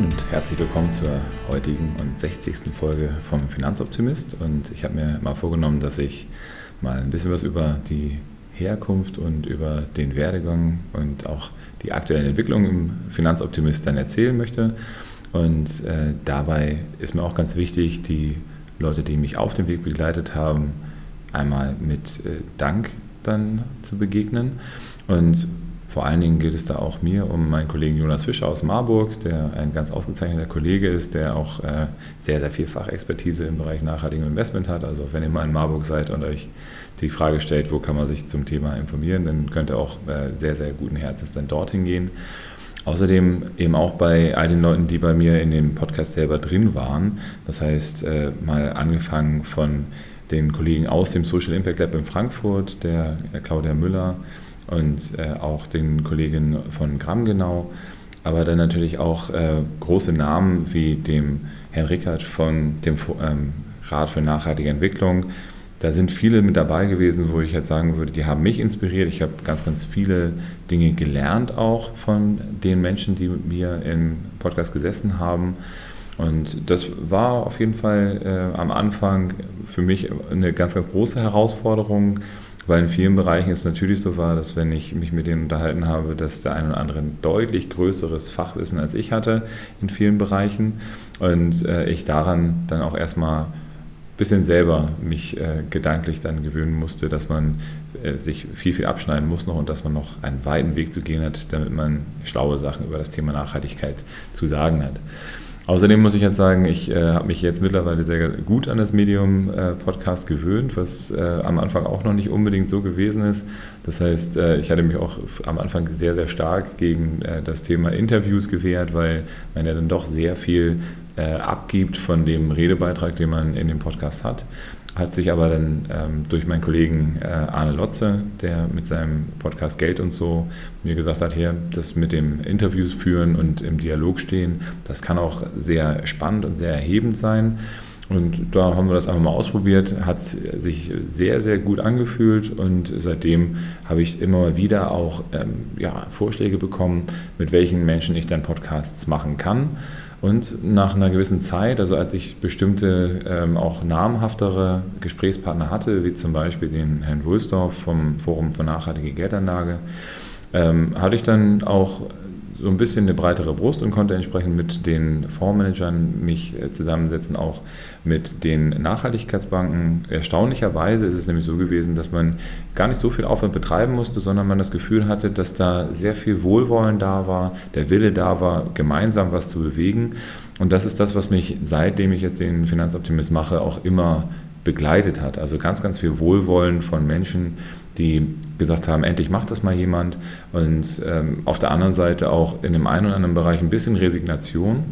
Moin und herzlich willkommen zur heutigen und 60. Folge vom Finanzoptimist. Und ich habe mir mal vorgenommen, dass ich mal ein bisschen was über die Herkunft und über den Werdegang und auch die aktuellen Entwicklungen im Finanzoptimist dann erzählen möchte. Und äh, dabei ist mir auch ganz wichtig, die Leute, die mich auf dem Weg begleitet haben, einmal mit äh, Dank dann zu begegnen. Und vor allen Dingen geht es da auch mir um meinen Kollegen Jonas Fischer aus Marburg, der ein ganz ausgezeichneter Kollege ist, der auch äh, sehr, sehr viel Fachexpertise im Bereich nachhaltigem Investment hat. Also wenn ihr mal in Marburg seid und euch die Frage stellt, wo kann man sich zum Thema informieren, dann könnt ihr auch äh, sehr, sehr guten Herzens dann dorthin gehen. Außerdem eben auch bei all den Leuten, die bei mir in dem Podcast selber drin waren. Das heißt, äh, mal angefangen von den Kollegen aus dem Social Impact Lab in Frankfurt, der Claudia Müller, und äh, auch den Kollegen von Gramm genau, aber dann natürlich auch äh, große Namen wie dem Herrn Rickert von dem ähm, Rat für nachhaltige Entwicklung. Da sind viele mit dabei gewesen, wo ich jetzt sagen würde, die haben mich inspiriert. Ich habe ganz, ganz viele Dinge gelernt auch von den Menschen, die mit mir im Podcast gesessen haben. Und das war auf jeden Fall äh, am Anfang für mich eine ganz, ganz große Herausforderung, weil in vielen Bereichen es natürlich so war, dass wenn ich mich mit denen unterhalten habe, dass der eine oder andere ein deutlich größeres Fachwissen als ich hatte in vielen Bereichen und äh, ich daran dann auch erstmal ein bisschen selber mich äh, gedanklich dann gewöhnen musste, dass man äh, sich viel, viel abschneiden muss noch und dass man noch einen weiten Weg zu gehen hat, damit man schlaue Sachen über das Thema Nachhaltigkeit zu sagen hat. Außerdem muss ich jetzt sagen, ich äh, habe mich jetzt mittlerweile sehr gut an das Medium-Podcast äh, gewöhnt, was äh, am Anfang auch noch nicht unbedingt so gewesen ist. Das heißt, äh, ich hatte mich auch am Anfang sehr, sehr stark gegen äh, das Thema Interviews gewehrt, weil man ja dann doch sehr viel äh, abgibt von dem Redebeitrag, den man in dem Podcast hat hat sich aber dann ähm, durch meinen Kollegen äh, Arne Lotze, der mit seinem Podcast Geld und so mir gesagt hat, hier, das mit dem Interviews führen und im Dialog stehen, das kann auch sehr spannend und sehr erhebend sein. Und da haben wir das einfach mal ausprobiert, hat sich sehr, sehr gut angefühlt und seitdem habe ich immer mal wieder auch ähm, ja, Vorschläge bekommen, mit welchen Menschen ich dann Podcasts machen kann. Und nach einer gewissen Zeit, also als ich bestimmte ähm, auch namhaftere Gesprächspartner hatte, wie zum Beispiel den Herrn Wulsdorf vom Forum für nachhaltige Geldanlage, ähm, hatte ich dann auch so ein bisschen eine breitere Brust und konnte entsprechend mit den Fondsmanagern mich äh, zusammensetzen, auch mit den Nachhaltigkeitsbanken. Erstaunlicherweise ist es nämlich so gewesen, dass man gar nicht so viel Aufwand betreiben musste, sondern man das Gefühl hatte, dass da sehr viel Wohlwollen da war, der Wille da war, gemeinsam was zu bewegen. Und das ist das, was mich, seitdem ich jetzt den Finanzoptimist mache, auch immer begleitet hat. Also ganz, ganz viel Wohlwollen von Menschen, die gesagt haben, endlich macht das mal jemand. Und ähm, auf der anderen Seite auch in dem einen oder anderen Bereich ein bisschen Resignation,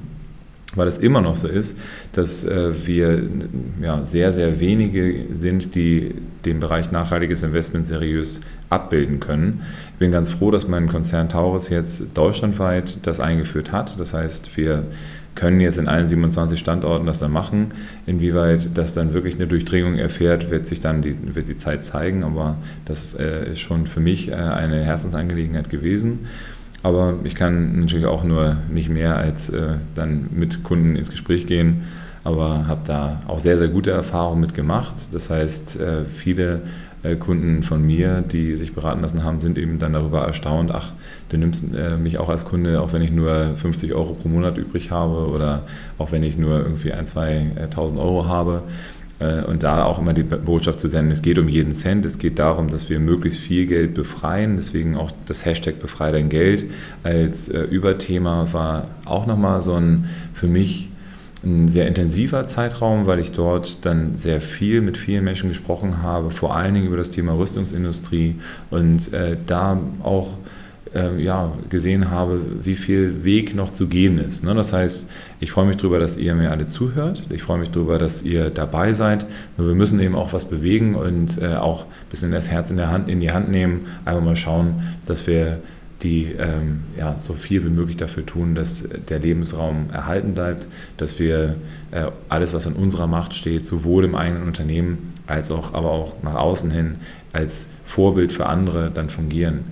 weil es immer noch so ist, dass äh, wir ja, sehr, sehr wenige sind, die den Bereich nachhaltiges Investment seriös abbilden können. Ich bin ganz froh, dass mein Konzern Taurus jetzt deutschlandweit das eingeführt hat. Das heißt, wir können jetzt in allen 27 Standorten das dann machen. Inwieweit das dann wirklich eine Durchdringung erfährt, wird sich dann die, wird die Zeit zeigen, aber das äh, ist schon für mich äh, eine Herzensangelegenheit gewesen. Aber ich kann natürlich auch nur nicht mehr als äh, dann mit Kunden ins Gespräch gehen, aber habe da auch sehr, sehr gute Erfahrungen mit gemacht. Das heißt, äh, viele äh, Kunden von mir, die sich beraten lassen haben, sind eben dann darüber erstaunt, ach, du nimmst äh, mich auch als Kunde, auch wenn ich nur 50 Euro pro Monat übrig habe oder auch wenn ich nur irgendwie ein, zwei tausend Euro habe. Und da auch immer die Botschaft zu senden, es geht um jeden Cent, es geht darum, dass wir möglichst viel Geld befreien. Deswegen auch das Hashtag Befrei dein Geld als Überthema war auch nochmal so ein für mich ein sehr intensiver Zeitraum, weil ich dort dann sehr viel mit vielen Menschen gesprochen habe, vor allen Dingen über das Thema Rüstungsindustrie und äh, da auch äh, ja, gesehen habe, wie viel Weg noch zu gehen ist. Ne? Das heißt, ich freue mich darüber, dass ihr mir alle zuhört. Ich freue mich darüber, dass ihr dabei seid. Nur wir müssen eben auch was bewegen und äh, auch ein bisschen das Herz in, der Hand, in die Hand nehmen. Einfach mal schauen, dass wir die ähm, ja, so viel wie möglich dafür tun, dass der Lebensraum erhalten bleibt, dass wir äh, alles, was in unserer Macht steht, sowohl im eigenen Unternehmen als auch, aber auch nach außen hin als Vorbild für andere dann fungieren.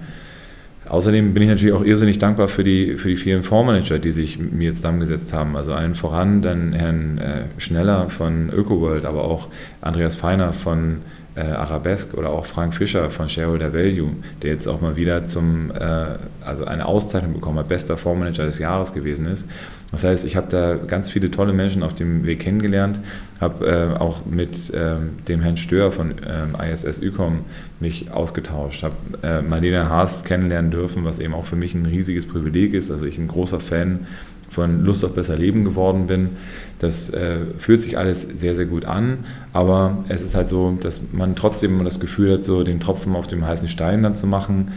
Außerdem bin ich natürlich auch irrsinnig dankbar für die, für die vielen Fondsmanager, die sich mit mir zusammengesetzt haben. Also allen voran dann Herrn äh, Schneller von ÖkoWorld, aber auch Andreas Feiner von äh, Arabesque oder auch Frank Fischer von Shareholder Value, der jetzt auch mal wieder zum, äh, also eine Auszeichnung bekommen hat, bester Fondsmanager des Jahres gewesen ist. Das heißt, ich habe da ganz viele tolle Menschen auf dem Weg kennengelernt, habe äh, auch mit ähm, dem Herrn Stör von ähm, ISS Ecom mich ausgetauscht, habe äh, Marlene Haas kennenlernen dürfen, was eben auch für mich ein riesiges Privileg ist. Also ich ein großer Fan von Lust auf besser Leben geworden bin. Das äh, fühlt sich alles sehr, sehr gut an, aber es ist halt so, dass man trotzdem immer das Gefühl hat, so den Tropfen auf dem heißen Stein dann zu machen.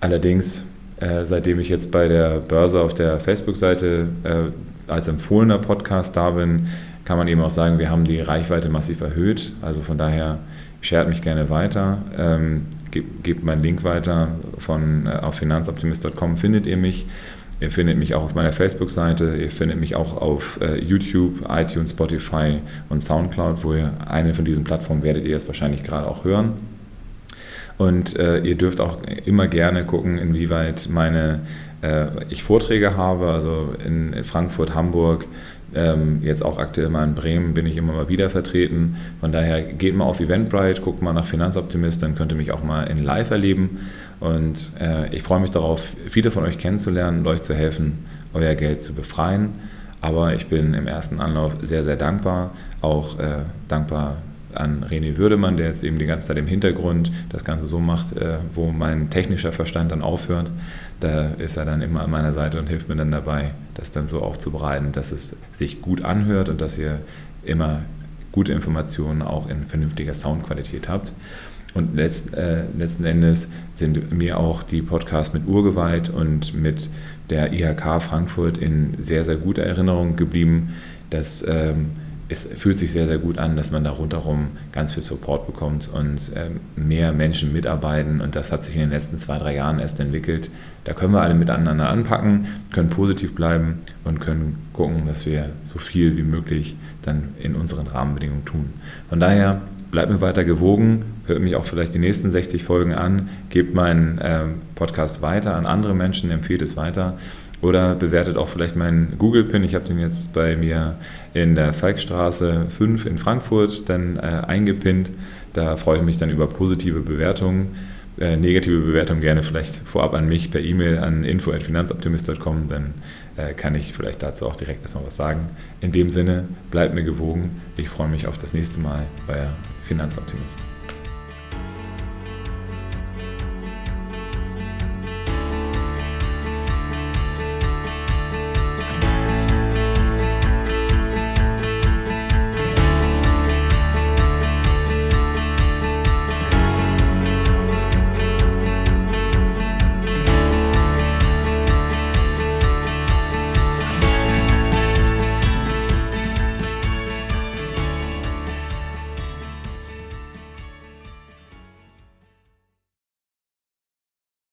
Allerdings, äh, seitdem ich jetzt bei der Börse auf der Facebook-Seite äh, als empfohlener Podcast da bin, kann man eben auch sagen, wir haben die Reichweite massiv erhöht. Also von daher shared mich gerne weiter, ähm, gebt, gebt meinen Link weiter von äh, auf finanzoptimist.com findet ihr mich. Ihr findet mich auch auf meiner Facebook-Seite, ihr findet mich auch auf äh, YouTube, iTunes, Spotify und Soundcloud, wo ihr eine von diesen Plattformen werdet ihr jetzt wahrscheinlich gerade auch hören. Und äh, ihr dürft auch immer gerne gucken, inwieweit meine äh, ich Vorträge habe, also in Frankfurt, Hamburg, ähm, jetzt auch aktuell mal in Bremen bin ich immer mal wieder vertreten. Von daher geht mal auf Eventbrite, guckt mal nach Finanzoptimist, dann könnt ihr mich auch mal in Live erleben. Und äh, ich freue mich darauf, viele von euch kennenzulernen und euch zu helfen, euer Geld zu befreien. Aber ich bin im ersten Anlauf sehr, sehr dankbar. Auch äh, dankbar an René Würdemann, der jetzt eben die ganze Zeit im Hintergrund das Ganze so macht, äh, wo mein technischer Verstand dann aufhört. Da ist er dann immer an meiner Seite und hilft mir dann dabei, das dann so aufzubereiten, dass es sich gut anhört und dass ihr immer gute Informationen auch in vernünftiger Soundqualität habt. Und letzt, äh, letzten Endes sind mir auch die Podcasts mit Urgewalt und mit der IHK Frankfurt in sehr, sehr guter Erinnerung geblieben. Das ähm, es fühlt sich sehr, sehr gut an, dass man da rundherum ganz viel Support bekommt und ähm, mehr Menschen mitarbeiten. Und das hat sich in den letzten zwei, drei Jahren erst entwickelt. Da können wir alle miteinander anpacken, können positiv bleiben und können gucken, dass wir so viel wie möglich dann in unseren Rahmenbedingungen tun. Von daher bleibt mir weiter gewogen, hört mich auch vielleicht die nächsten 60 Folgen an, gebt meinen ähm, Podcast weiter an andere Menschen, empfehlt es weiter. Oder bewertet auch vielleicht meinen Google-Pin. Ich habe den jetzt bei mir in der Falkstraße 5 in Frankfurt dann äh, eingepinnt. Da freue ich mich dann über positive Bewertungen. Äh, negative Bewertungen gerne vielleicht vorab an mich per E-Mail an info.finanzoptimist.com, dann äh, kann ich vielleicht dazu auch direkt erstmal was sagen. In dem Sinne, bleibt mir gewogen. Ich freue mich auf das nächste Mal, euer Finanzoptimist.